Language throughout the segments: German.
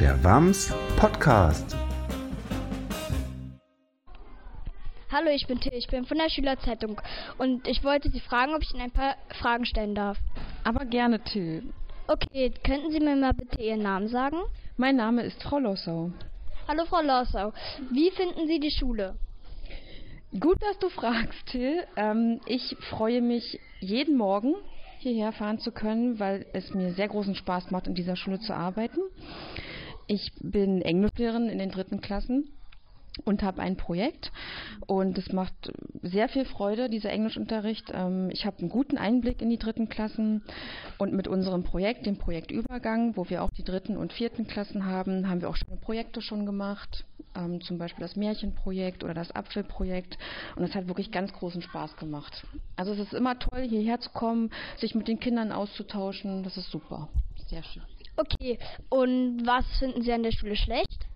Der WAMS Podcast. Hallo, ich bin Till, ich bin von der Schülerzeitung und ich wollte Sie fragen, ob ich Ihnen ein paar Fragen stellen darf. Aber gerne, Till. Okay, könnten Sie mir mal bitte Ihren Namen sagen? Mein Name ist Frau Lossau. Hallo, Frau Lossau. Wie finden Sie die Schule? Gut, dass du fragst, Till. Ähm, ich freue mich jeden Morgen hierher fahren zu können, weil es mir sehr großen Spaß macht, in dieser Schule zu arbeiten. Ich bin Englischlehrerin in den dritten Klassen und habe ein Projekt und es macht sehr viel Freude, dieser Englischunterricht. Ähm, ich habe einen guten Einblick in die dritten Klassen und mit unserem Projekt, dem Projektübergang, wo wir auch die dritten und vierten Klassen haben, haben wir auch schöne Projekte schon gemacht, ähm, zum Beispiel das Märchenprojekt oder das Apfelprojekt und es hat wirklich ganz großen Spaß gemacht. Also es ist immer toll, hierher zu kommen, sich mit den Kindern auszutauschen, das ist super, sehr schön. Okay, und was finden Sie an der Schule schlecht?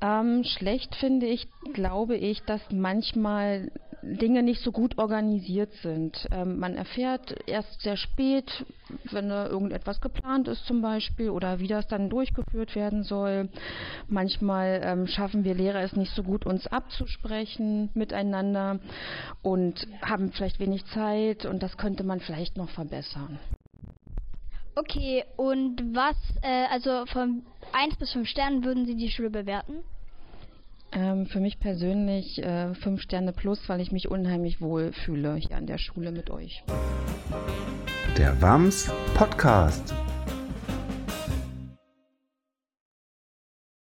Ähm, schlecht finde ich, glaube ich, dass manchmal Dinge nicht so gut organisiert sind. Ähm, man erfährt erst sehr spät, wenn irgendetwas geplant ist zum Beispiel oder wie das dann durchgeführt werden soll. Manchmal ähm, schaffen wir Lehrer es nicht so gut, uns abzusprechen miteinander und haben vielleicht wenig Zeit und das könnte man vielleicht noch verbessern. Okay, und was, äh, also von 1 bis 5 Sternen würden Sie die Schule bewerten? Ähm, für mich persönlich äh, fünf Sterne plus, weil ich mich unheimlich wohl fühle hier an der Schule mit euch. Der WAMS Podcast.